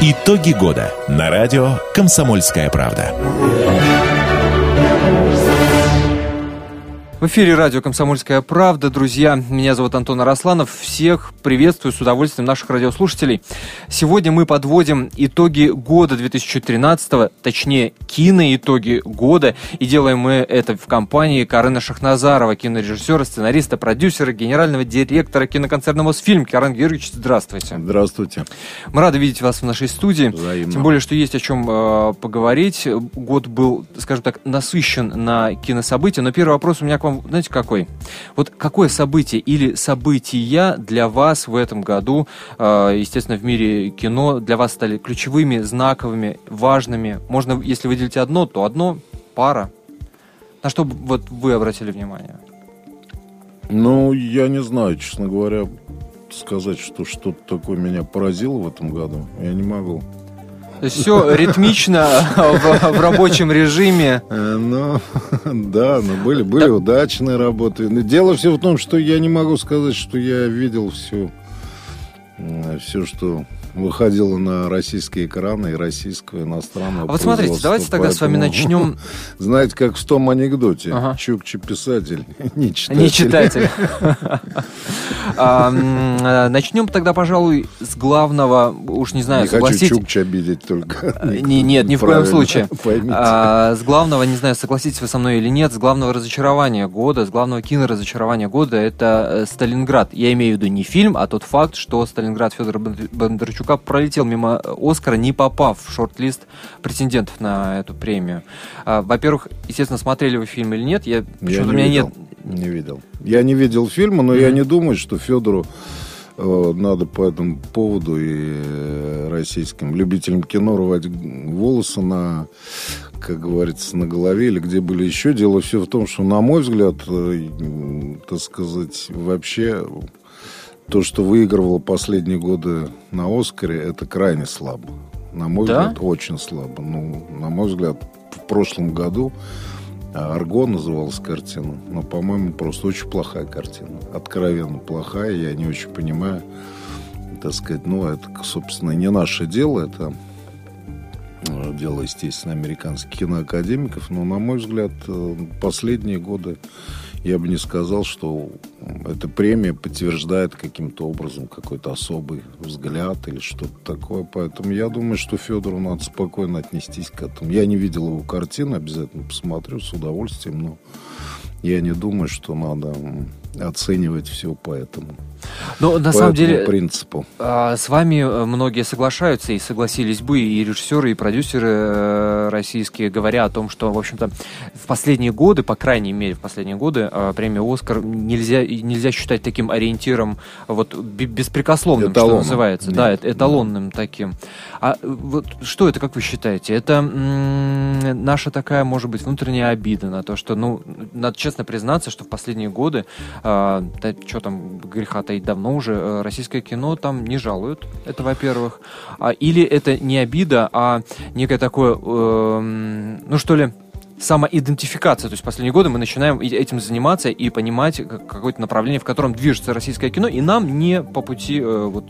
Итоги года на радио «Комсомольская правда». В эфире радио «Комсомольская правда». Друзья, меня зовут Антон Арасланов. Всех приветствую с удовольствием наших радиослушателей. Сегодня мы подводим итоги года 2013, точнее, киноитоги года. И делаем мы это в компании Карена Шахназарова, кинорежиссера, сценариста, продюсера, генерального директора киноконцерна «Мосфильм». Карен Георгиевич, здравствуйте. Здравствуйте. Мы рады видеть вас в нашей студии. Взаимно. Тем более, что есть о чем э, поговорить. Год был, скажем так, насыщен на кинособытия. Но первый вопрос у меня к вам, знаете, какой? Вот какое событие или события для вас в этом году, э, естественно, в мире кино, для вас стали ключевыми, знаковыми, важными? Можно, если выделить одно, то одно, пара. На что вот вы обратили внимание? Ну, я не знаю, честно говоря, сказать, что что-то такое меня поразило в этом году. Я не могу. То есть все ритмично в, в рабочем режиме. Э, Ну, да, но были, были удачные работы. Дело все в том, что я не могу сказать, что я видел все, все, что выходило на российские экраны и российского, иностранного А вот смотрите, давайте тогда с вами Поэтому, начнем. Знаете, как в том анекдоте. Ага. Чукчи писатель, не читатель. Не читатель. Э, Начнем тогда, пожалуй, с главного, уж не знаю, Не хочу согласитесь. Чукча обидеть только. Э, не- Нет, ни в коем случае. А, С главного, не знаю, согласитесь вы со мной или нет, с главного разочарования года, с главного киноразочарования года это э, Сталинград. Я имею в виду не фильм, а тот факт, что Сталинград Федора Бондар- Бондарчука пролетел мимо Оскара, не попав в шорт-лист претендентов на эту премию. А, Во-первых, естественно, смотрели вы фильм или нет? Я, Я почему-то у не меня видел. нет Не видел. Я не видел фильма, но я не думаю, что Федору э, надо по этому поводу и э, российским любителям кино рвать волосы на, как говорится, на голове или где были еще. Дело все в том, что, на мой взгляд, э, так сказать, вообще то, что выигрывало последние годы на Оскаре, это крайне слабо. На мой Да? взгляд, очень слабо. Ну, на мой взгляд, в прошлом году а, Арго называлась картина, но, по-моему, просто очень плохая картина. Откровенно плохая, я не очень понимаю. Так сказать, ну, это, собственно, не наше дело, это э, дело, естественно, американских киноакадемиков, но, на мой взгляд, э, последние годы я бы не сказал, что эта премия подтверждает каким-то образом какой-то особый взгляд или что-то такое. Поэтому я думаю, что Федору надо спокойно отнестись к этому. Я не видел его картины, обязательно посмотрю с удовольствием, но я не думаю, что надо оценивать все по этому, Но на по самом деле принципу. А, С вами э, многие соглашаются и согласились бы, и режиссеры, и продюсеры э, российские, говоря о том, что, в общем-то, в последние годы, по крайней мере, в последние годы, э, премию «Оскар» нельзя, нельзя считать таким ориентиром, вот, бе- беспрекословным, Эталоном. что называется. Нет, да, эт- эталонным таким. А э, вот что это, как вы считаете? Это наша такая, может быть, внутренняя обида на то, что, ну, надо честно признаться, что в последние годы, э, да, что там греха таить давно уже, э, российское кино там не жалуют, это во-первых. А, или это не обида, а некое такое, эм, ну что ли, самоидентификация. То есть в последние годы мы начинаем этим заниматься и понимать как- какое-то направление, в котором движется российское кино, и нам не по пути э, вот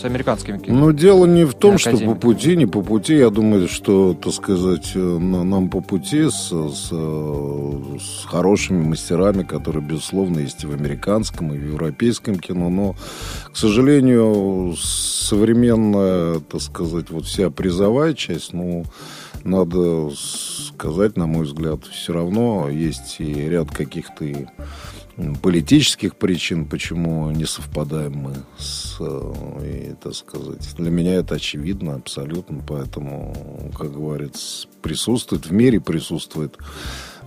с американскими кино. Ну, дело не в том, что по пути, не по пути. Я думаю, что, так сказать, э, на- нам по пути с, с, э, с хорошими мастерами, которые, безусловно, есть и в американском, и в европейском кино. Но, к сожалению, современная, так сказать, вот вся призовая часть, ну, надо сказать, на мой взгляд, все равно есть и ряд каких-то политических причин, почему не совпадаем мы с, э, и, так сказать, для меня это очевидно абсолютно, поэтому, как говорится, присутствует, в мире присутствует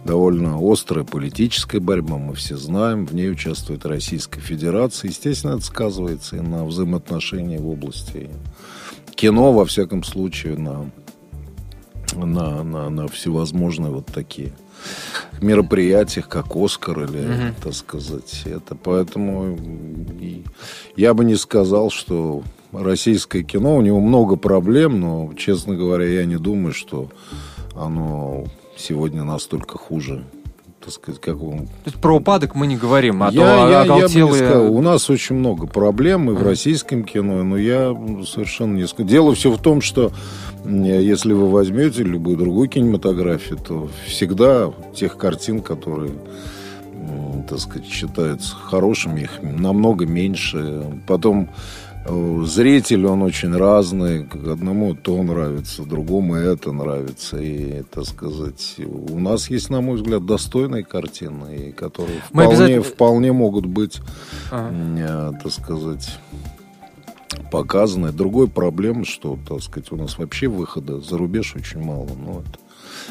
довольно острая политическая борьба, мы все знаем, в ней участвует Российская Федерация, естественно, это сказывается и на взаимоотношения в области кино, во всяком случае, на на, на, на всевозможные вот такие мероприятиях, как Оскар или, Мгм. так сказать, это. Поэтому я бы не сказал, что российское кино, у него много проблем, но, честно говоря, я не думаю, что оно сегодня настолько хуже так сказать, как вам... То есть про упадок мы не говорим, а я, то я, оголтелые... я бы не сказал. У нас очень много проблем и в российском кино, но я совершенно не скажу. Дело все в том, что если вы возьмете любую другую кинематографию, то всегда тех картин, которые так сказать, считаются хорошими, их намного меньше. Потом зритель, он очень разный. Одному то нравится, другому это нравится. И, так сказать, у нас есть, на мой взгляд, достойные картины, которые Мы вполне, обязательно... вполне могут быть, ага. Э, так сказать, показаны. Другой проблема, что, так сказать, у нас вообще выхода за рубеж очень мало. Но это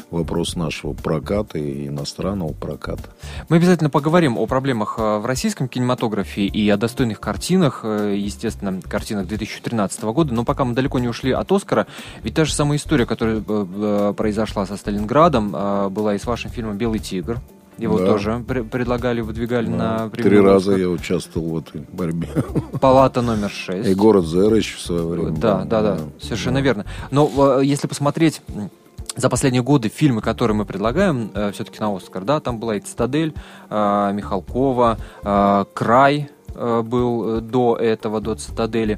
вопрос нашего проката и иностранного проката. Мы обязательно поговорим о проблемах э, в российском кинематографе и о достойных картинах, э, естественно, картинах 2013 года. Но пока мы далеко не ушли от Оскара, ведь та же самая история, которая э, произошла со Сталинградом, была и с вашим фильмом «Белый тигр», его да. тоже пр- предлагали, выдвигали да. на Три раза я участвовал в этой борьбе. Палата номер шесть. И город Зерыч в свое время. Да, да, да, да совершенно да. верно. Но если посмотреть за последние годы фильмы, которые мы предлагаем, э, все-таки на Оскар, да, там была и «Цитадель», э, Михалкова, э, «Край», э, был э, до этого, до «Цитадели».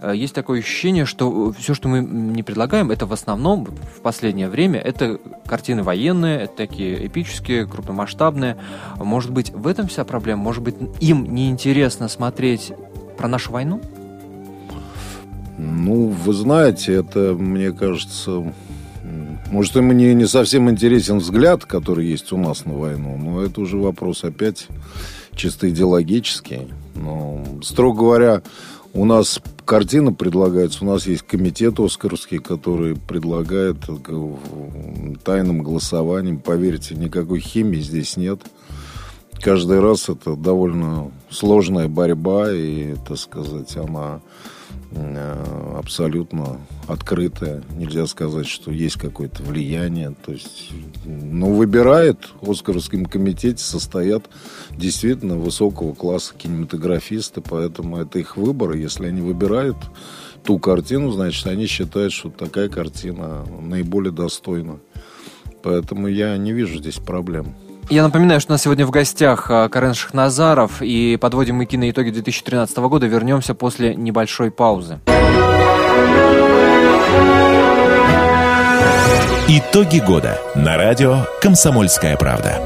Э, есть такое ощущение, что все, что мы не предлагаем, это в основном в последнее время, это картины военные, это такие эпические, крупномасштабные. Может быть, в этом вся проблема? Может быть, им неинтересно смотреть про нашу войну? Ну, вы знаете, это, мне кажется, может, им не, не совсем интересен взгляд, который есть у нас на войну, но это уже вопрос опять чисто идеологический. Но, строго говоря, у нас картина предлагается, у нас есть комитет Оскаровский, который предлагает э, тайным голосованием. Поверьте, никакой химии здесь нет. Каждый раз это довольно сложная борьба, и, так сказать, она абсолютно открытая. Нельзя сказать, что есть какое-то влияние. То есть, ну, выбирает в Оскаровском комитете состоят действительно высокого класса кинематографисты, поэтому это их выбор. Если они выбирают ту картину, значит, они считают, что такая картина наиболее достойна. Поэтому я не вижу здесь проблем. Я напоминаю, что у нас сегодня в гостях а, Карен Шахназаров, и подводим мы киноитоги 2013 года. Вернемся после небольшой паузы. Итоги года на радио «Комсомольская правда».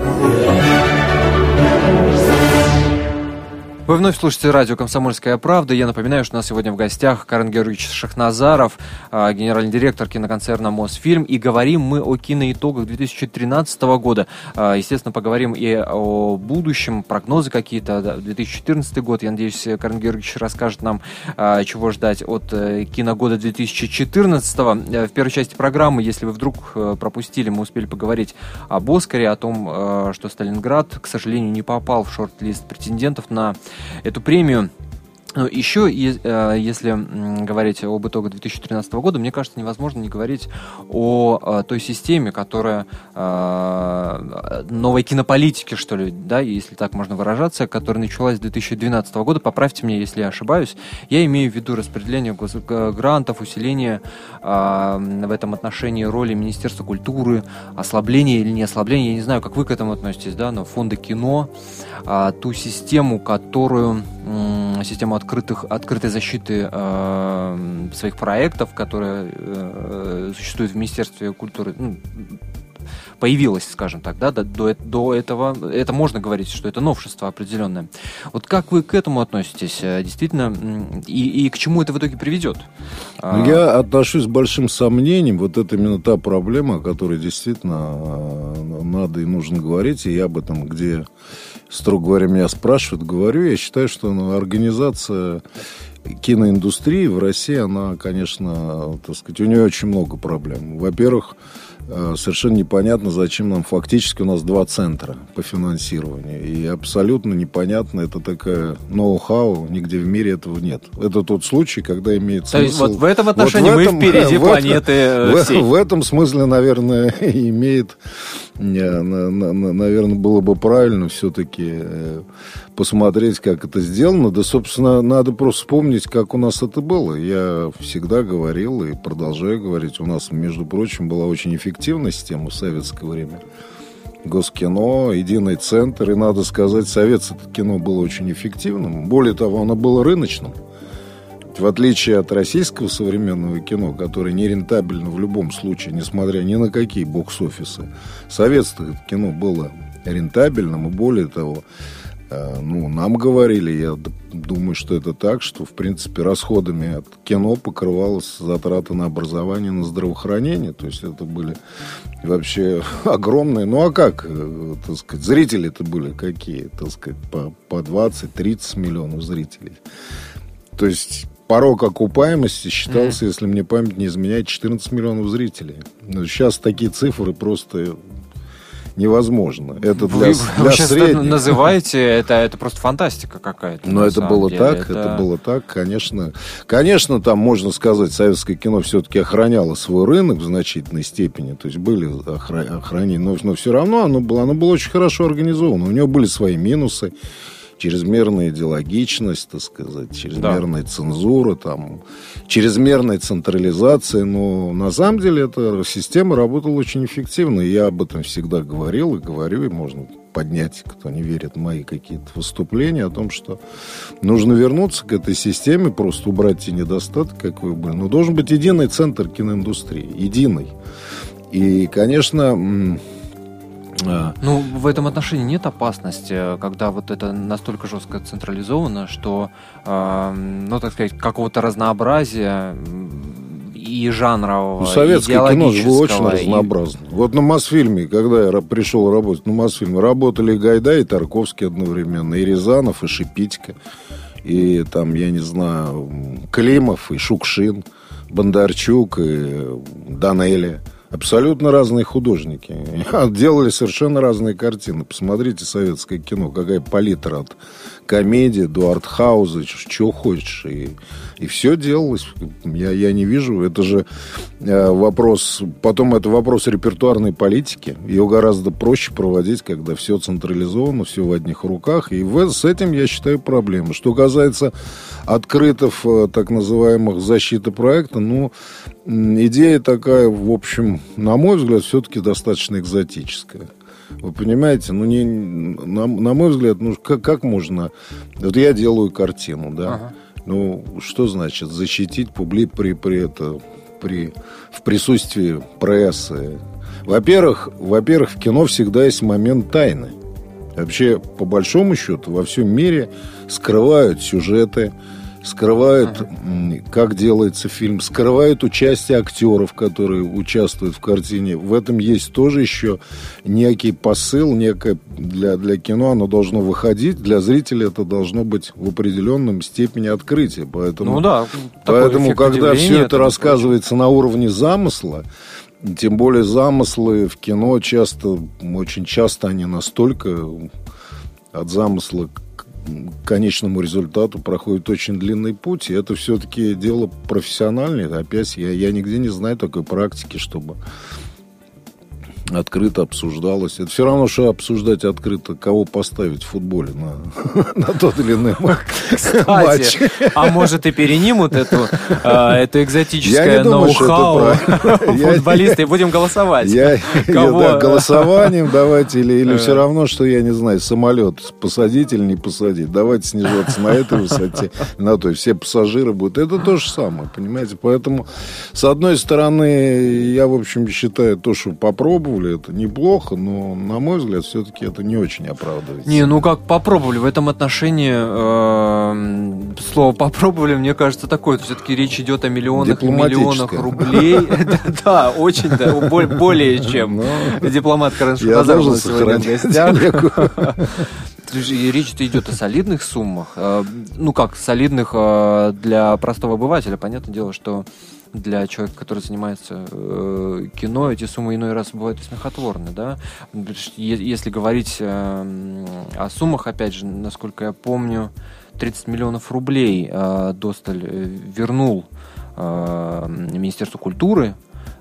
Вы вновь слушаете радио «Комсомольская правда». Я напоминаю, что у нас сегодня в гостях Карен Георгиевич Шахназаров, а, генеральный директор киноконцерна «Мосфильм». И говорим мы о киноитогах 2013 года. А, естественно, поговорим и о будущем, прогнозы какие-то. 2014 год, я надеюсь, Карен Георгиевич расскажет нам, а, чего ждать от э, киногода 2014. Э, в первой части программы, если вы вдруг э, пропустили, мы успели поговорить об «Оскаре», о том, что Сталинград, к сожалению, не попал в шорт-лист претендентов на эту премию. Ну, еще, э, если говорить об итогах 2013 года, мне кажется, невозможно не говорить о э, той системе, которая э, новой кинополитики, что ли, да, если так можно выражаться, которая началась с 2012 года. Поправьте меня, если я ошибаюсь. Я имею в виду распределение грантов, усиление в этом отношении роли Министерства культуры, ослабление или не ослабление, я не знаю, как вы к этому относитесь, да, но фонды кино, а, ту систему, которую систему открытых, открытой защиты э, своих проектов, которая э, существует в Министерстве культуры, ну, появилась, скажем так, да, до, до этого, это можно говорить, что это новшество определенное. Вот как вы к этому относитесь, э, действительно, и, и к чему это в итоге приведет? Ну, я отношусь с большим сомнением, вот это именно та проблема, о которой действительно э, надо и нужно говорить, и я об этом, где строго говоря, меня спрашивают, говорю, я считаю, что ну, организация киноиндустрии в России, она, конечно, так сказать, у нее очень много проблем. Во-первых, Э, совершенно непонятно, зачем нам фактически у нас два центра по финансированию. И абсолютно непонятно, это такая ноу-хау, нигде в мире этого нет. Это тот случай, когда имеет смысл... То есть вот в этом отношении вот в этом, мы впереди в планеты э, в, всей. в этом смысле, наверное, имеет... Наверное, было бы правильно все-таки э, посмотреть, как это сделано. Да, собственно, надо просто вспомнить, как у нас это было. Я всегда говорил и продолжаю говорить, у нас, между прочим, была очень эффективная система в советское время. Госкино, Единый центр. И, надо сказать, советское кино было очень эффективным. Более того, оно было рыночным. В отличие от российского современного кино, которое не рентабельно в любом случае, несмотря ни на какие бокс-офисы, советское кино было рентабельным, и более того, э, ну, нам говорили, я думаю, что это так, что, в принципе, расходами от кино покрывалась затраты на образование, на здравоохранение. То есть это были вообще огромные. Ну, а как, э, так сказать, зрители это были какие? Так сказать, по, по 20-30 миллионов зрителей. То есть порог окупаемости считался, mm-hmm. если мне память не изменяет, 14 миллионов зрителей. Сейчас такие цифры просто невозможно. Это для, вы, для вы сейчас средних. называете, это, это просто фантастика какая-то. Но это было деле. так, это... это было так, конечно. Конечно, там, можно сказать, советское кино все-таки охраняло свой рынок в значительной степени. То есть были охранения, но, но все равно оно было, оно было очень хорошо организовано. У него были свои минусы чрезмерная идеологичность, так сказать, чрезмерная да. цензура, там, чрезмерная централизация. Но на самом деле эта система работала очень эффективно. Я об этом всегда говорил и говорю, и можно поднять, кто не верит в мои какие-то выступления, о том, что нужно вернуться к этой системе, просто убрать те недостатки, какие были. Но должен быть единый центр киноиндустрии, единый. И, конечно. Ну, в этом отношении нет опасности, когда вот это настолько жестко централизовано, что, э, ну, так сказать, какого-то разнообразия и жанрового, ну, Советское кино же было очень разнообразно. И... Вот на Мосфильме, когда я пришел работать на Мосфильме, работали Гайдай и Тарковский одновременно, и Рязанов, и Шипитько, и там, я не знаю, Климов, и Шукшин, Бондарчук, и Данелия. Абсолютно разные художники. Делали совершенно разные картины. Посмотрите советское кино, какая палитра от комедии до артхауза, что хочешь. И, и все делалось. Я, я не вижу. Это же э, вопрос... Потом это вопрос репертуарной политики. Ее гораздо проще проводить, когда все централизовано, все в одних руках. И в, с этим, я считаю, проблема. Что касается открытых э, так называемых защиты проекта, ну, идея такая, в общем, на мой взгляд, все-таки достаточно экзотическая. Вы понимаете, ну не, на, на мой взгляд, ну как, как можно... Вот я делаю картину, да. Ага. Ну, что значит защитить публи при, при это, при, в присутствии прессы? Во-первых, во-первых, в кино всегда есть момент тайны. Вообще, по большому счету, во всем мире скрывают сюжеты, скрывают, ага. как делается фильм, скрывают участие актеров, которые участвуют в картине. В этом есть тоже еще некий посыл, некое для, для кино оно должно выходить, для зрителя это должно быть в определенном степени открытия. Поэтому, ну да, поэтому когда все это, рассказывается на уровне замысла, тем более замыслы в кино часто, очень часто они настолько от замысла конечному результату проходит очень длинный путь, и это все-таки дело профессиональное. Опять я, я нигде не знаю такой практики, чтобы открыто обсуждалось. Это все равно, что обсуждать открыто, кого поставить в футболе на, на тот или иной матч. А может и перенимут эту, а, эту экзотическое ноу-хау футболисты и будем голосовать. Я, да, голосованием давайте, или, или все равно, что, я не знаю, самолет посадить или не посадить. Давайте снижаться на этой высоте, на той. Все пассажиры будут. Это то же самое, понимаете? Поэтому, с одной стороны, я, в общем, считаю то, что попробовали, попробовали, это неплохо, но, на мой взгляд, все-таки это не очень оправдывается. Не, ну как попробовали, в этом отношении э, слово попробовали, мне кажется, такое. Все-таки речь идет о миллионах и миллионах рублей. Да, очень, да, более чем. Ну, Дипломат Караншин сегодня в гостях. Речь идет о солидных суммах. Э, ну как, солидных э, для простого обывателя. Понятное дело, что для человека, который занимается э, кино, эти суммы иной раз бывают и смехотворны, да. Если говорить э, о суммах, опять же, насколько я помню, 30 миллионов рублей э, Досталь э, вернул э, Министерству культуры,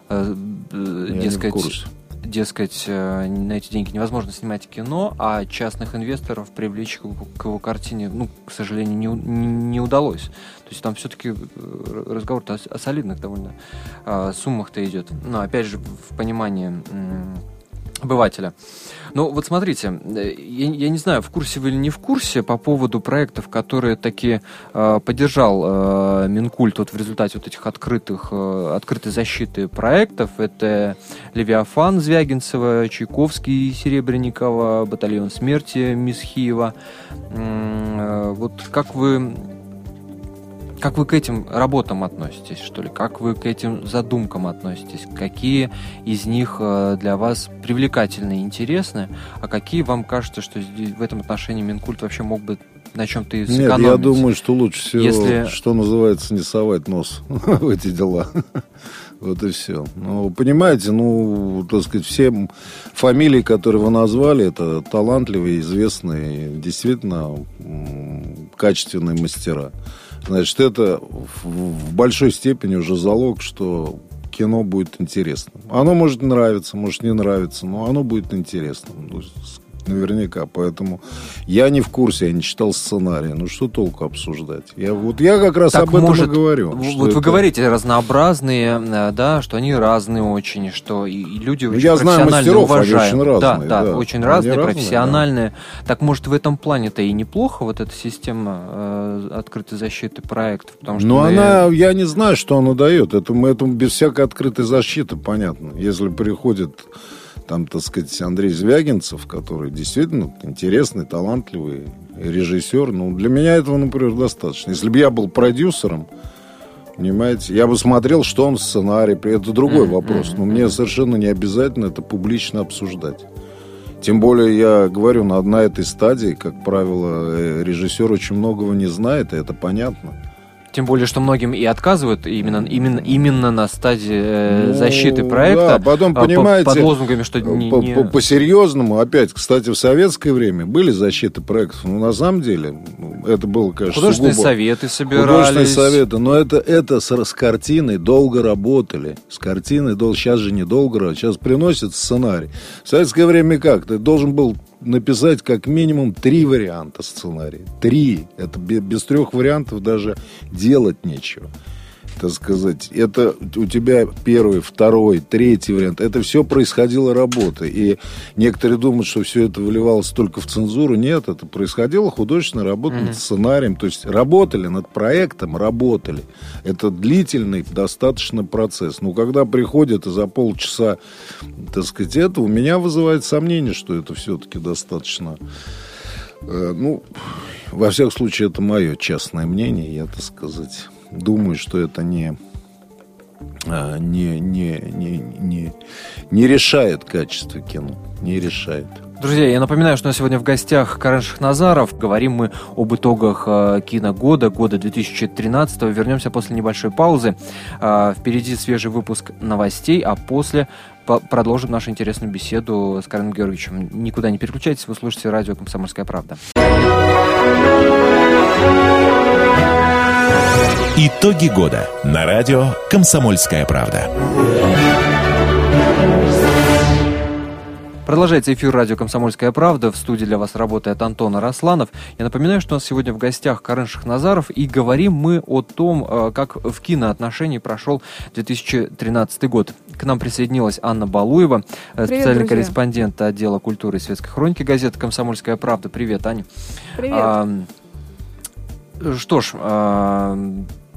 э, я дескать, дескать, э, на эти деньги невозможно снимать кино, а частных инвесторов привлечь к его картине, ну, к сожалению, не, не, удалось. То есть там все-таки э, разговор о, о солидных довольно э, суммах-то идет. Но опять же, в понимании обывателя. Ну, вот смотрите, э, я, я не знаю, в курсе вы или не в курсе по поводу проектов, которые таки э, поддержал э, Минкульт вот в результате вот этих открытых, э, открытой защиты проектов. Это Левиафан Звягинцева, Чайковский Серебренникова, Батальон смерти Мисхиева. Э, вот как вы как вы к этим работам относитесь, что ли? Как вы к этим задумкам относитесь? Какие из них э, для вас привлекательны и интересны, а какие вам кажется, что в этом отношении Минкульт вообще мог бы на чем-то сэкономить? Нет, я думаю, что лучше всего, Если... что называется, не совать нос в эти дела. Вот и все. Ну, понимаете, ну, так сказать, все фамилии, которые вы назвали, это талантливые, известные, действительно качественные мастера. Значит, это в большой степени уже залог, что кино будет интересным. Оно может нравиться, может не нравиться, но оно будет интересным. Наверняка. Поэтому я не в курсе, я не читал сценарий. Ну что толку обсуждать? Я, вот я как раз так об этом может, и говорю. Вот это... вы говорите разнообразные, э, да, что они разные очень, что и, люди очень я знаю мастеров, уважают. Они очень разные. Да, да, да. очень разные, разные, профессиональные. Да. Так может в этом плане-то и неплохо вот эта система э, открытой защиты проектов? Потому что Но мы... она, я не знаю, что она дает. Это, это без всякой открытой защиты, понятно. Если приходит там, так сказать, Андрей Звягинцев, который действительно интересный, талантливый режиссер. Ну, для меня этого, например, достаточно. Если бы я был продюсером, понимаете, я бы смотрел, что он сценарий. Это другой mm-hmm. вопрос. Но мне совершенно не обязательно это публично обсуждать. Тем более, я говорю, на, на этой стадии, как правило, э, режиссер очень многого не знает, и это понятно. Тем более, что многим и отказывают именно, именно, именно на стадии э, ну, защиты проекта. Да, потом, понимаете, под лозунгами, что не, по, не... по, серьезному опять, кстати, в советское время были защиты проектов, но на самом деле это было, конечно, Художественные сугубо... советы собирались. Художественные советы, но это, это с, с картиной долго работали. С картиной, долго, сейчас же недолго, сейчас приносят сценарий. В советское время как? Ты должен был написать как минимум три варианта сценария. Три. Это без трех вариантов даже делать нечего так сказать, это у тебя первый, второй, третий вариант, это все происходило работа. И некоторые думают, что все это выливалось только в цензуру. Нет, это происходило художественная работа mm-hmm. над сценарием. То есть работали над проектом, работали. Это длительный достаточно процесс. Но когда приходят и за полчаса, так сказать, это, у меня вызывает сомнение, что это все-таки достаточно э, ну, во всяком случае, это мое частное мнение, я, так сказать, думаю, что это не, а, не, не, не, не, не решает качество кино. Не решает. Друзья, я напоминаю, что на сегодня в гостях Карен Шахназаров. Говорим мы об итогах э, киногода, года 2013. Вернемся после небольшой паузы. Э, впереди свежий выпуск новостей, а после продолжим нашу интересную беседу с Кареном Георгиевичем. Никуда не переключайтесь, вы слушаете радио «Комсомольская правда». Итоги года на радио «Комсомольская правда». Продолжается эфир радио «Комсомольская правда». В студии для вас работает Антон Арасланов. Я напоминаю, что у нас сегодня в гостях Карен Шахназаров. И говорим мы о том, э, как в киноотношении прошел 2013 год. К нам присоединилась Анна Балуева, э, Привет, специальный друзья. корреспондент отдела культуры и светской хроники газеты «Комсомольская правда». Привет, Аня. Привет. А, что ж, а,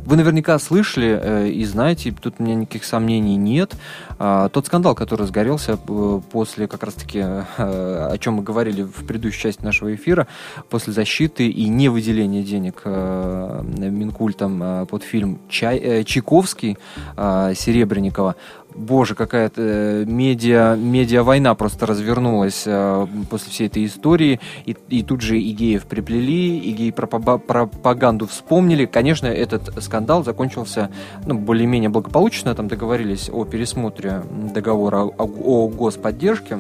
вы наверняка слышали э, и знаете, тут у меня никаких сомнений нет. А, тот скандал, который разгорелся э, после как раз-таки, э, о чем мы говорили в предыдущей части нашего эфира, после защиты и не выделения денег Минкультом под фильм Чай, Чайковский Серебренникова, боже, какая-то э, медиа, медиа-война просто развернулась э, после всей этой истории. И, и тут же и геев приплели, и гей-пропаганду вспомнили. Конечно, этот скандал закончился ну, более-менее благополучно. Там договорились о пересмотре договора о, о господдержке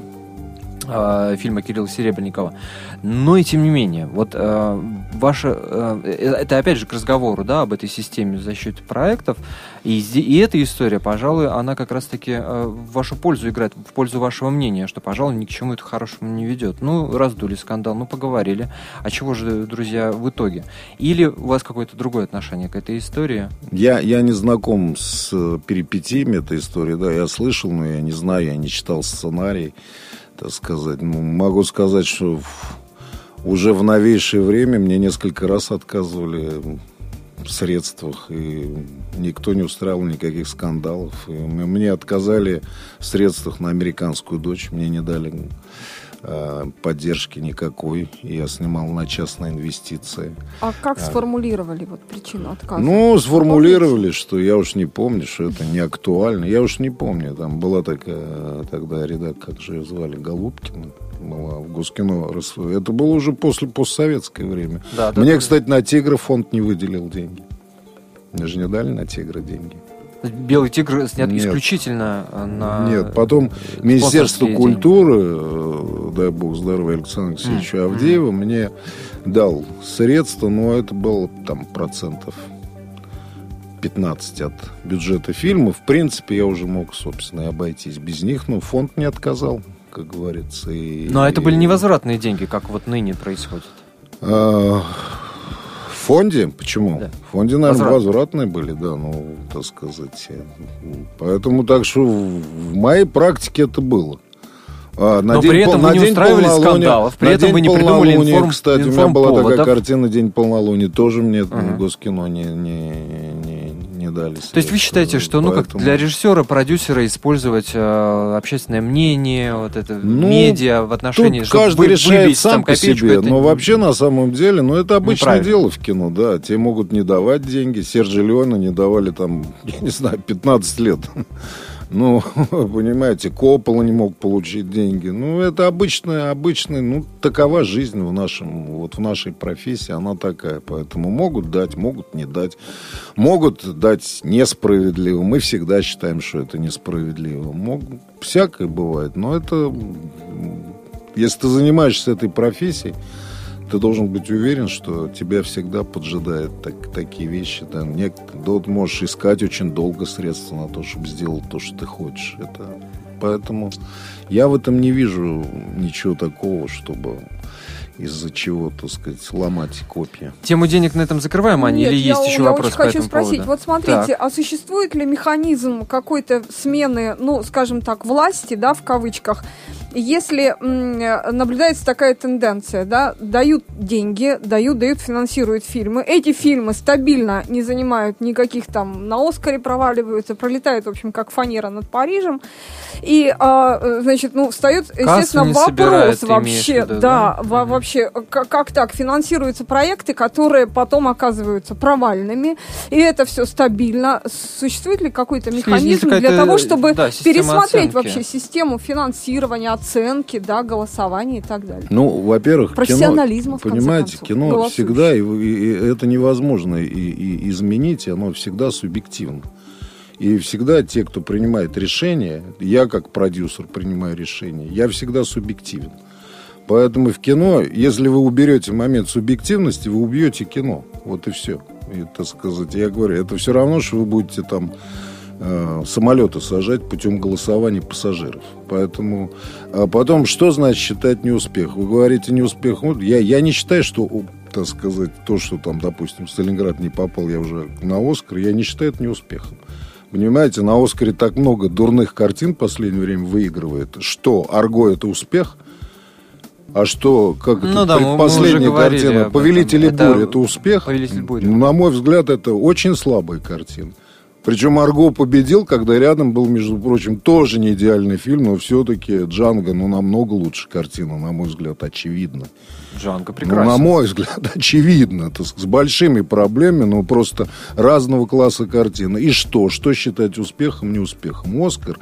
э, фильма Кирилла Серебренникова. Но и тем не менее, вот э, ваше, э, это опять же к разговору, да, об этой системе защиты проектов, и, и эта история, пожалуй, она как раз-таки э, в вашу пользу играет, в пользу вашего мнения, что, пожалуй, ни к чему это хорошему не ведет. Ну, раздули скандал, ну, поговорили. А чего же, друзья, в итоге? Или у вас какое-то другое отношение к этой истории? Я, я не знаком с перипетиями этой истории, да, я слышал, но я не знаю, я не читал сценарий. Так сказать, ну, могу сказать, что уже в новейшее время мне несколько раз отказывали в средствах, и никто не устраивал никаких скандалов. И мне отказали в средствах на американскую дочь, мне не дали поддержки никакой. Я снимал на частные инвестиции. А как а. сформулировали вот причину отказа? Ну, сформулировали, что я уж не помню, что это не актуально. Я уж не помню. Там была такая тогда редактор, как же ее звали, Голубкина была в Госкино. Это было уже после постсоветское время. Да, Мне, да, кстати, на «Тигра» фонд не выделил деньги. Мне же не дали на «Тигра» деньги. Белый тигр снят Нет. исключительно на... Нет, потом Министерство культуры, деньги. дай бог здоровья Александр Алексеевичу mm. Авдеева, mm. мне дал средства, но это было там процентов 15 от бюджета фильма. В принципе, я уже мог, собственно, обойтись без них, но фонд не отказал как говорится. И, Но это были невозвратные деньги, как вот ныне происходит. В фонде? Почему? Да. В фонде, наверное, Возврат. возвратные были, да, ну, так сказать. Поэтому так что в моей практике это было. А, на Но день, при этом пол, вы не устраивали скандалов, при этом вы не придумали информ, Кстати, у меня была такая картина «День полнолуния», тоже мне uh-huh. Госкино не, не, не, дали. То есть вы считаете, что ну как для режиссера, продюсера использовать э, общественное мнение, вот это ну, медиа в отношении, тут чтобы каждый вы, решает сам там, по себе, это... но вообще на самом деле, ну это обычное дело в кино, да, те могут не давать деньги, Сержи Леона не давали там, я не знаю, 15 лет. Ну, понимаете, Коппола не мог получить деньги. Ну, это обычная, обычная, ну, такова жизнь в нашем, вот в нашей профессии, она такая. Поэтому могут дать, могут не дать. Могут дать несправедливо. Мы всегда считаем, что это несправедливо. Могут, всякое бывает, но это... Если ты занимаешься этой профессией, ты должен быть уверен, что тебя всегда поджидают так, такие вещи. Да. Не, да, ты можешь искать очень долго средства на то, чтобы сделать то, что ты хочешь. Это, поэтому я в этом не вижу ничего такого, чтобы из-за чего, так сказать, ломать копья. Тему денег на этом закрываем, Аня, Нет, или есть я, еще я вопрос очень по хочу этому спросить. поводу? Вот смотрите, так. а существует ли механизм какой-то смены, ну, скажем так, власти, да, в кавычках, если наблюдается такая тенденция, да, дают деньги, дают, дают, финансируют фильмы, эти фильмы стабильно не занимают никаких там, на Оскаре проваливаются, пролетают, в общем, как фанера над Парижем, и, а, значит, ну, встает, естественно, вопрос собирает, вообще, виду, да, да? Во, вообще, как, как так, финансируются проекты, которые потом оказываются провальными, и это все стабильно. Существует ли какой-то механизм для того, чтобы да, пересмотреть оценки. вообще систему финансирования, оценки, да, голосования и так далее. Ну, во-первых, кино, понимаете, кино Голосующий. всегда, и, и, и это невозможно и, и изменить, оно всегда субъективно. И всегда те, кто принимает решения, я как продюсер принимаю решения, я всегда субъективен. Поэтому в кино, если вы уберете момент субъективности, вы убьете кино. Вот и все. И, так сказать, я говорю, это все равно, что вы будете там Э, самолеты сажать путем голосования пассажиров. Поэтому а потом, что значит считать неуспех? Вы говорите неуспех. Вот я, я не считаю, что, так сказать, то, что там, допустим, Сталинград не попал, я уже на Оскар, я не считаю это неуспехом. Понимаете, на Оскаре так много дурных картин в последнее время выигрывает. Что, Арго это успех? А что, как ну, это, да, последняя картина «Повелители бури» это успех? «Повелитель бури». Ну, на мой взгляд, это очень слабая картина. Причем Арго победил, когда рядом был, между прочим, тоже не идеальный фильм, но все-таки Джанго, ну, намного лучше картина, на мой взгляд, очевидно. Джанго прекрасен. Ну, на мой взгляд, очевидно. То с большими проблемами, но просто разного класса картины. И что? Что считать успехом, не успехом? Оскар.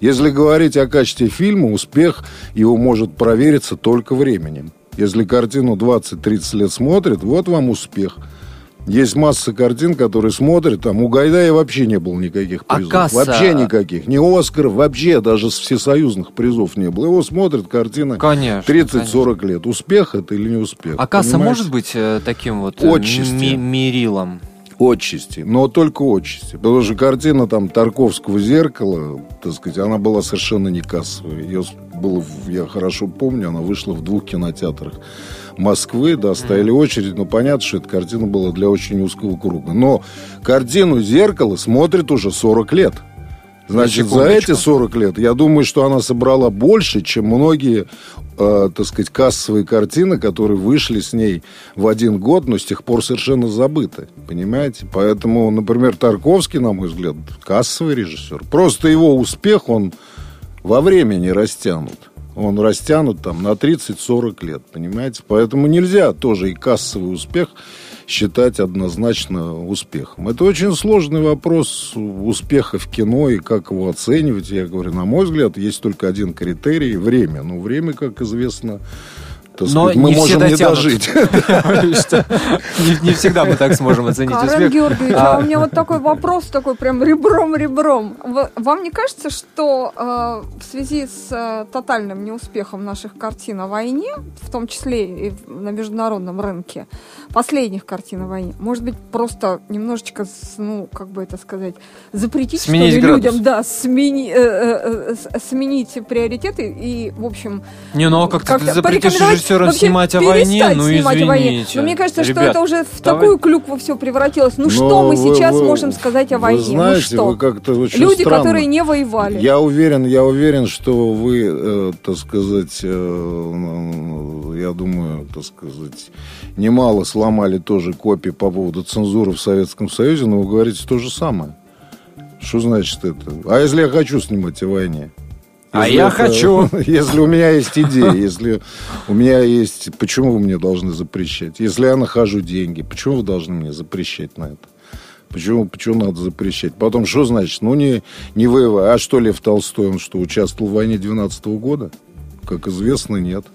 Если говорить о качестве фильма, успех его может провериться только временем. Если картину 20-30 лет смотрит, вот вам успех – есть масса картин, которые смотрят, там у Гайдая вообще не было никаких а призов. А касса... Вообще никаких. Ни Оскар, вообще даже всесоюзных призов не было. Его смотрят картины 30-40 лет. Успех это или не успех? А касса понимаете? может быть э, таким вот э, ми- мерилом? Отчасти, но только отчасти. Потому что картина там Тарковского зеркала, так сказать, она была совершенно не кассовая. Ее было, я хорошо помню, она вышла в двух кинотеатрах. Москвы, да, стояли очередь, но понятно, что эта картина была для очень узкого круга. Но картину «Зеркало» смотрит уже 40 лет. Значит, за эти 40 лет, я думаю, что она собрала больше, чем многие, э, так сказать, кассовые картины, которые вышли с ней в один год, но с тех пор совершенно забыты. Понимаете? Поэтому, например, Тарковский, на мой взгляд, кассовый режиссер. Просто его успех, он во времени растянут. Он растянут там на 30-40 лет, понимаете? Поэтому нельзя тоже и кассовый успех считать однозначно успехом. Это очень сложный вопрос успеха в кино и как его оценивать. Я говорю, на мой взгляд, есть только один критерий – время. Но время, как известно, Но сказать, мы не можем не дожить. Не всегда мы так сможем оценить Карен успех. Георгиевич, а А, у меня вот такой вопрос, такой прям ребром-ребром. Вам не кажется, что э, в связи с э, тотальным неуспехом наших картин о войне, в том числе и на международном рынке, последних картин о войне, может быть, просто немножечко, ну, как бы это сказать, запретить, Сменить что ли, людям, да, смени- э, э, э, сменить приоритеты и, в общем, Не, ну а как ты как-то запретишь режиссерам вообще снимать о войне? Ну, снимать о войне. извините. Но мне кажется, что Ребят, это уже в давай- такую клюкву все превратилось. Ну Но что мы вы- сейчас вы- можем сказать о вы войне? знаете, ну что? вы как-то очень Люди, странно. которые не воевали. Я уверен, я уверен, что вы, э, так сказать, э, ну, я думаю, так сказать, немало сломали тоже копии по поводу цензуры в Советском Союзе, но вы говорите то же самое. Что значит это? А если я хочу снимать о войне? А Если я это- хочу. Если у меня есть идея, если у меня есть... Почему вы мне должны запрещать? Если я нахожу деньги, почему вы должны мне запрещать на это? Почему, почему надо запрещать? Потом, что значит? Ну, не, не воевай. А что Лев Толстой, он что, участвовал в войне 12 года? Как известно, нет.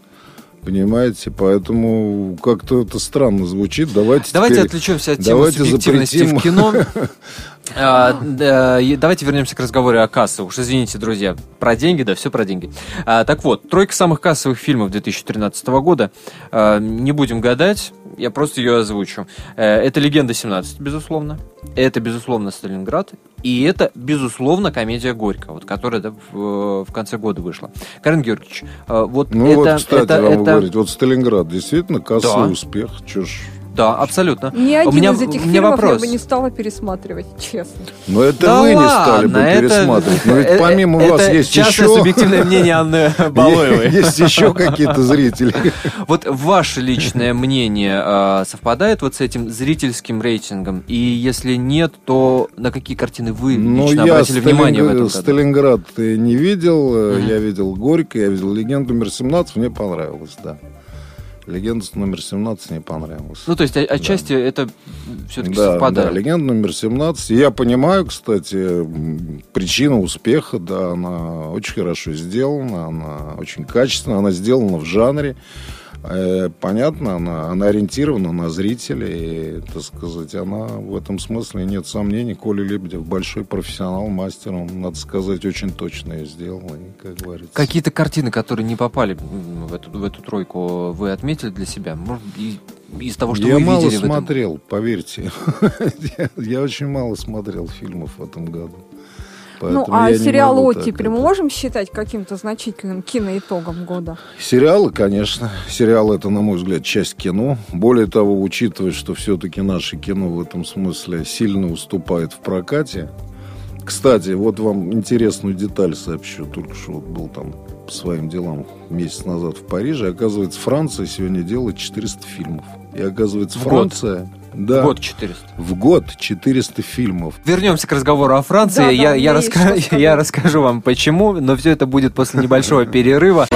Понимаете? Поэтому как-то это странно звучит. Давайте Давайте теперь- отвлечемся от темы давайте субъективности запретим. в кино. А, да, давайте вернемся к разговору о кассах. Уж извините, друзья, про деньги, да, все про деньги. А, так вот, тройка самых кассовых фильмов 2013 года. А, не будем гадать, я просто ее озвучу. Э, Это «Легенда 17», безусловно. Это, безусловно, «Сталинград». И это, безусловно, комедия «Горько», вот, которая да, в, в конце года вышла. Карен Георгиевич, э, вот Ну это... вот, кстати, это, вам это- говорить, вот Сталинград действительно кассовый Да. успех. Ж... Да, абсолютно. Ни У один меня- из этих у меня фильмов вопрос. я бы не стала пересматривать, честно. Но это Да вы не ладно, стали бы это- пересматривать. Но ведь э, помимо это вас есть частное еще... субъективное мнение Анны Балоевой. Есть еще какие-то зрители. Вот ваше личное мнение э, совпадает вот с этим зрительским рейтингом? И если нет, то на какие картины вы Ну, лично обратили внимание в этом Сталинград, году? Сталинград э, не видел. Я видел Горько, я видел Легенду номер 17. Мне понравилось, да. Легенда номер 17 не понравилась. Ну, то есть, о- отчасти это все-таки да, совпадает. да, легенда номер 17. Я понимаю, кстати, м, причину успеха, да, она очень хорошо сделана, она очень качественная, она сделана в жанре. Э, Понятно, она, она ориентирована на зрителей, и, так сказать, она в этом смысле, нет сомнений, Коля Лебедев большой профессионал, мастер, он, надо сказать, очень точно ее сделал, и, как говорится. Какие-то картины, которые не попали в эту, в эту тройку, вы отметили для себя? Может, и- из того, что я вы мало видели в этом? смотрел, поверьте. я, я очень мало смотрел фильмов в этом году. Ну, а сериал «Оттепель» мы можем считать каким-то значительным киноитогом года? Сериалы, конечно. Сериал это, на мой взгляд, часть кино. Более того, учитывая, что все-таки наше кино в этом смысле сильно уступает в прокате. Кстати, вот вам интересную деталь сообщу. Только что вот был там по своим делам месяц назад в Париже. Оказывается, Франция сегодня делает 400 фильмов. И оказывается, В год? Да, Год 400. в год 400 фильмов. Вернемся к разговору о Франции. Да, я, я, раска- я расскажу вам почему, но все это будет после небольшого перерыва.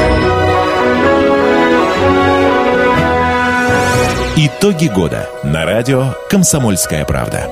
Итоги года на радио «Комсомольская правда».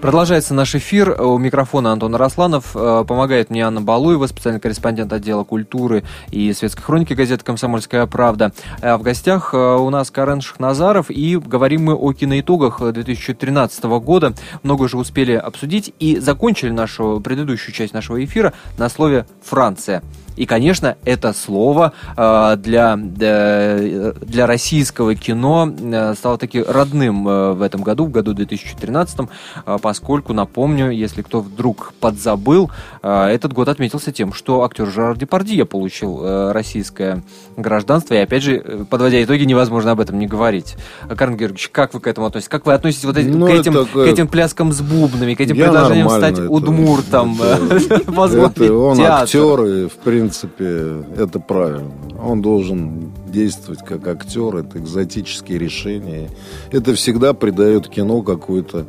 Продолжается наш эфир. У микрофона Антон Росланов. Э, Помогает мне Анна Балуева, специальный корреспондент отдела культуры и светской хроники газеты «Комсомольская правда». А В гостях э, у нас Карен Шахназаров, и говорим мы о киноитогах 2013 года. Много уже успели обсудить и закончили нашу предыдущую часть нашего эфира на слове «Франция». И, конечно, это слово э, для, для, для российского кино э, стало таки родным э, в этом году, в году 2013, э, поскольку, напомню, если кто вдруг подзабыл, э, этот год отметился тем, что актер Жерар Депардье получил э, российское гражданство. И, опять же, э, подводя итоги, невозможно об этом не говорить. Карл Георгиевич, как вы к этому относитесь? Как вы относитесь вот эти, Ну, к, это этим, такое- к этим пляскам с бубнами, к этим Я предложениям стать это- удмуртом, это- возглавить Это он театр? актер, и в принципе это правильно. Он должен действовать как актер, это экзотические решения. Это всегда придает кино какую-то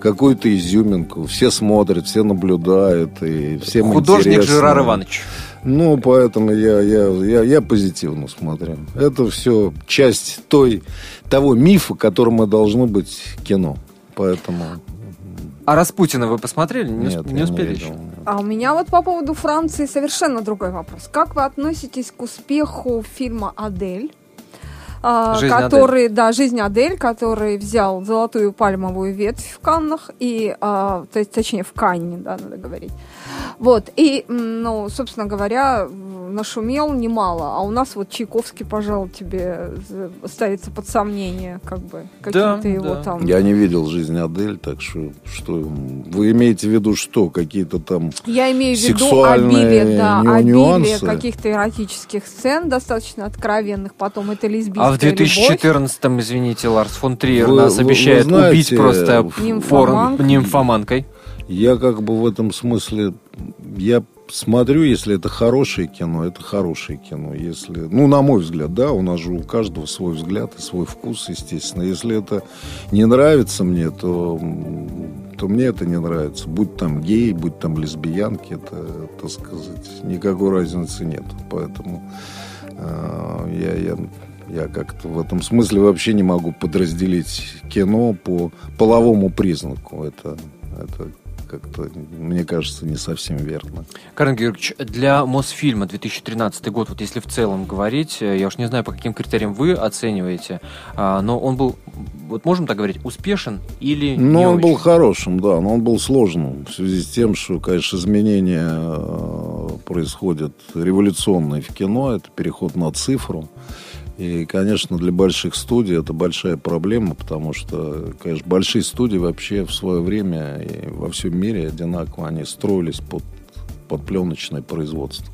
какую изюминку. Все смотрят, все наблюдают, и всем Художник интересно. Жерар Иванович. Ну, поэтому я, я, я, я позитивно смотрю. Это все часть той, того мифа, которым и должно быть кино. Поэтому А Распутина вы посмотрели? Не, нет, усп- я не успели видел. еще? А у меня вот по поводу Франции совершенно другой вопрос. Как вы относитесь к успеху фильма «Адель»? а, «Жизнь который, да, жизнь Адель, который взял золотую пальмовую ветвь в Каннах и, а, то есть, точнее, в Канне, да, надо говорить. Вот и, ну, собственно говоря, нашумел немало, а у нас вот Чайковский, пожалуй, тебе з- ставится под сомнение, как бы какие-то Да, его да. там. Я не видел «Жизнь Адель», так что, что вы имеете в виду что? Какие-то там... Я имею в виду Сексуальные обилие, да, обилие каких-то эротических сцен, достаточно откровенных, потом это лесбийская А в 2014-м, извините, Ларс фон Триер Вы- нас вы- вы обещает знаете, убить просто Нимфоманкой. порн- нимфоманкой. Я как бы в этом смысле... Я смотрю, если это хорошее кино, это хорошее кино. Если, ну, на мой взгляд, да, у нас же у каждого свой взгляд и свой вкус, естественно. Если это не нравится мне, то, то мне это не нравится. Будь там гей, будь там лесбиянки, это, так сказать, никакой разницы нет. Поэтому э, я, я, я как-то в этом смысле вообще не могу подразделить кино по половому признаку. Это, это как-то, мне кажется, не совсем верно. Карен Георгиевич, для Мосфильма 2013 год, вот если в целом говорить, э, я уж не знаю, по каким критериям вы оцениваете, а, но он был, вот можем так говорить, успешен или Но не он был очень? хорошим, да, но он был сложным в связи с тем, что, конечно, изменения э, происходят революционные в кино, это переход на цифру. И, конечно, для больших студий это большая проблема, потому что, конечно, большие студии вообще в свое время и во всем мире одинаково, они строились под, под пленочное производство.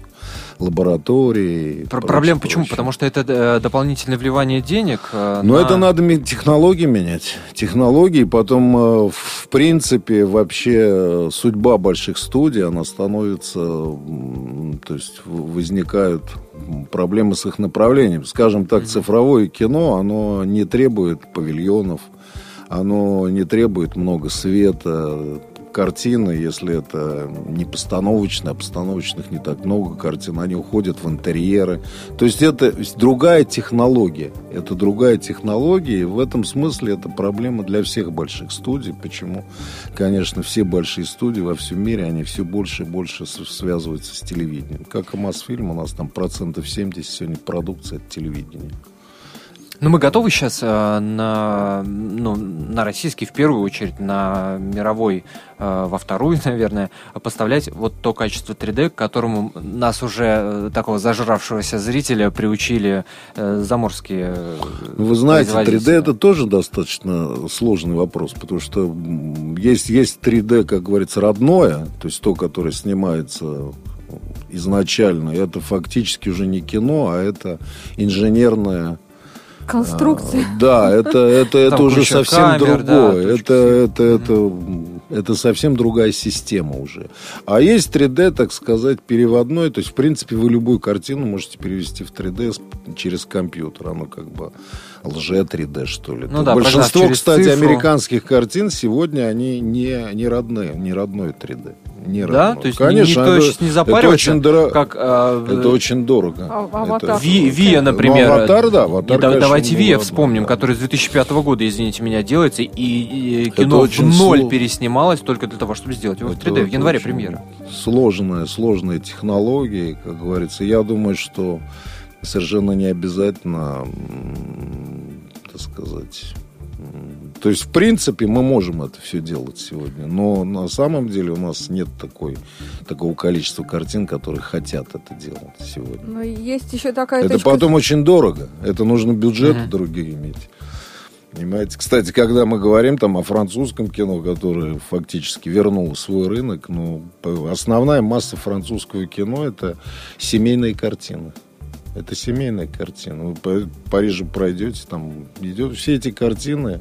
Лаборатории. Про- Проблема почему? прочее. Потому что это э, дополнительное вливание денег. э, Но на- это надо технологии менять. Технологии, потом, э, в принципе, вообще судьба больших студий, она становится, то есть возникают проблемы с их направлением. Скажем так, цифровое кино, оно не требует павильонов, оно не требует много света, картины, если это не постановочные, а постановочных не так много картин, они уходят в интерьеры. То есть это другая технология. Это другая технология, и в этом смысле это проблема для всех больших студий. Почему, конечно, все большие студии во всем мире, они все больше и больше связываются с телевидением. Как и Мосфильм, у нас там процентов 70 сегодня продукции от телевидения. Ну, мы готовы сейчас э, на, ну, на российский, в первую очередь, на мировой, э, во вторую, наверное, поставлять вот то качество 3D, к которому нас уже, э, такого зажравшегося зрителя, приучили э, заморские э, Ну, Вы знаете, 3D производители. это тоже достаточно сложный вопрос, потому что есть, есть 3D, как говорится, родное, то есть то, которое снимается изначально, это фактически уже не кино, а это инженерная Конструкция. а, Да, это, это, это уже совсем камер, да, другое. точки это, это, это, это совсем другая система уже. А есть 3D, так сказать, переводной. То есть, в принципе, вы любую картину можете перевести в 3D с- через компьютер. Оно как бы лже-3D, что ли. Ну да, Большинство, кстати, цифру. американских картин сегодня, они не, не родные, не родной 3D. Не Да? родной. То есть Конечно, никто это- сейчас не это запаривается, очень дорого. как... э, Это очень дорого. А- аватар. Это- Ви- Вия, например. Ну, аватар, да, аватар, И да- конечно, давайте Вия вспомним, да. который с 2005 года, извините меня, делается, и, и Это кино в очень ноль сло- переснималось только для того, чтобы сделать его в Это 3D. В январе премьера. Сложные, сложные технологии, как говорится. Я думаю, что совершенно не обязательно, так сказать, То есть, в принципе, мы можем это все делать сегодня. Но на самом деле у нас нет такой, такого количества картин, которые хотят это делать сегодня. Но есть еще такая Это точка... потом очень дорого. Это нужно бюджеты mm-hmm. другие иметь. Понимаете? Кстати, когда мы говорим там о французском кино, которое фактически вернуло свой рынок, ну, основная масса французского кино это семейные картины. Это семейная картина. Вы по Париже пройдете, там идет все эти картины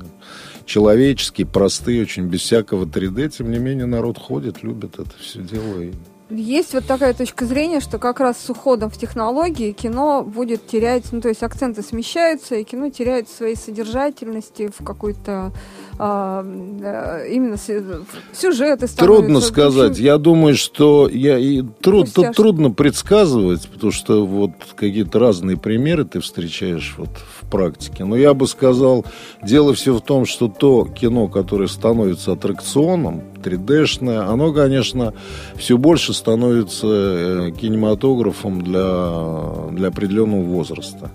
человеческие, простые, очень без всякого 3D. Тем не менее, народ ходит, любит это все дело. И есть вот такая точка зрения, что как раз с уходом в технологии кино будет терять, ну то есть акценты смещаются, и кино теряет своей содержательности в какой-то а, э, именно сюжеты Трудно сказать. Очень... Я думаю, что я и труд, тут трудно предсказывать, потому что вот какие-то разные примеры ты встречаешь вот в практике. Но я бы сказал, дело все в том, что то кино, которое становится аттракционом, 3D-шное, оно, конечно, все больше становится э, кинематографом для, для определенного возраста.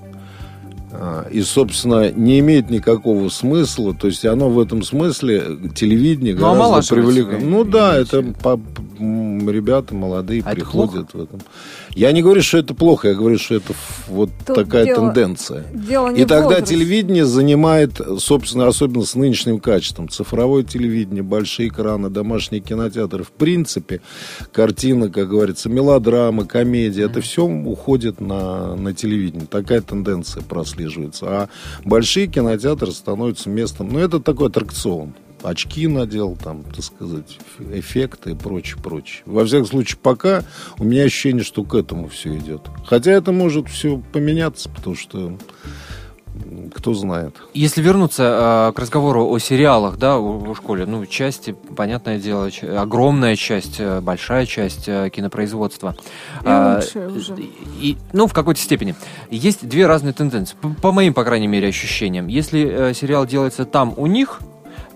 А, и, собственно, не имеет никакого смысла. То есть оно в этом смысле телевидение ну, а гораздо привлекает. Ну да, это по, ребята молодые а приходят в этом. Я не говорю, что это плохо, я говорю, что это вот Тут такая дело, тенденция. Дело не И тогда возраст. телевидение занимает, собственно, особенно с нынешним качеством, цифровое телевидение, большие экраны, домашние кинотеатры. В принципе, картина, как говорится, мелодрама, комедия, это все уходит на, на телевидение. Такая тенденция прослеживается. А большие кинотеатры становятся местом, ну, это такой аттракцион очки надел, там, так сказать, эффекты и прочее, прочее. Во всяком случае, пока у меня ощущение, что к этому все идет. Хотя это может все поменяться, потому что кто знает. Если вернуться э, к разговору о сериалах, да, в, в школе, ну, части, понятное дело, огромная часть, э, большая часть э, кинопроизводства. И а, уже. И, ну, в какой-то степени. Есть две разные тенденции, по, по моим, по крайней мере, ощущениям. Если э, сериал делается там у них,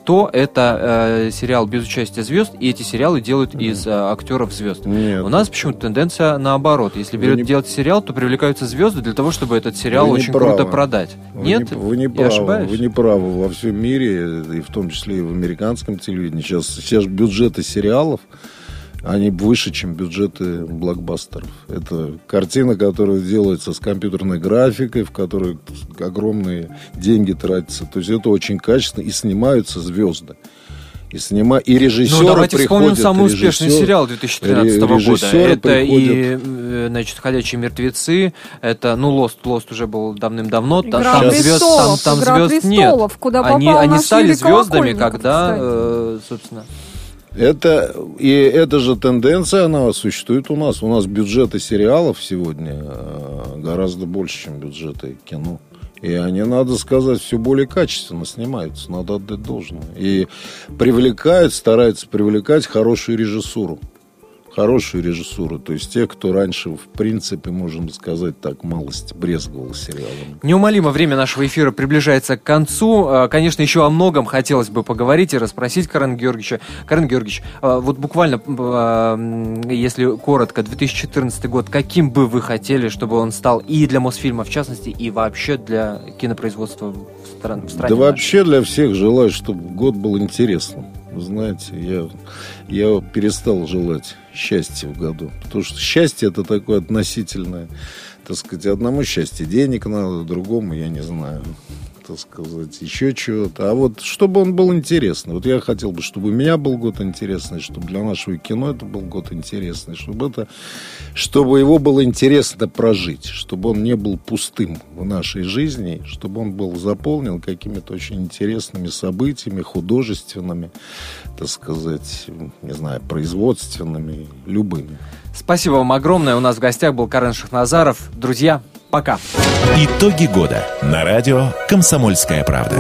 то это э, сериал без участия звезд, и эти сериалы делают mm. из э, актеров звезд. Нет. У нас почему-то тенденция наоборот. Если берет не... делать сериал, то привлекаются звезды для того, чтобы этот сериал вы очень правы. круто продать. Вы Нет? Не, вы не правы. ошибаюсь? Вы не правы. Во всем мире, и в том числе и в американском телевидении, сейчас, сейчас бюджеты сериалов они выше, чем бюджеты блокбастеров. Это картина, которая делается с компьютерной графикой, в которой огромные деньги тратятся. То есть это очень качественно, и снимаются звезды. И, снима... и режиссеры Ну, давайте вспомним самый успешный сериал 2013 года. Это приходят... и, э, значит, «Ходячие мертвецы», это, ну, «Лост», «Лост» уже был давным-давно. Игра там звезд, там, там звезд нет. Куда они, они стали звездами, когда, э, собственно... Это, и эта же тенденция, она существует у нас. У нас бюджеты сериалов сегодня э, гораздо больше, чем бюджеты кино. И они, надо сказать, все более качественно снимаются, надо отдать должное. И привлекают, стараются привлекать хорошую режиссуру хорошую режиссуру. То есть те, кто раньше, в принципе, можем сказать так, малость брезговал сериалом. Неумолимо время нашего эфира приближается к концу. А, конечно, еще о многом хотелось бы поговорить и расспросить Карен Георгиевича. Карен Георгиевич, а, вот буквально, а, если коротко, 2014 год, каким бы вы хотели, чтобы он стал и для Мосфильма, в частности, и вообще для кинопроизводства в, стран, в стране? Да нашей? вообще для всех желаю, чтобы год был интересным. Знаете, я, я перестал желать счастья в году. Потому что счастье это такое относительное. Так сказать, одному счастье денег надо, другому, я не знаю, так сказать, еще чего-то. А вот чтобы он был интересный. Вот я хотел бы, чтобы у меня был год интересный, чтобы для нашего кино это был год интересный, чтобы это, чтобы его было интересно прожить, чтобы он не был пустым в нашей жизни, чтобы он был заполнен какими-то очень интересными событиями, художественными, так сказать, не знаю, производственными, любыми. Спасибо вам огромное. У нас в гостях был Карен Шахназаров. Друзья, Пока. Итоги года на радио «Комсомольская правда».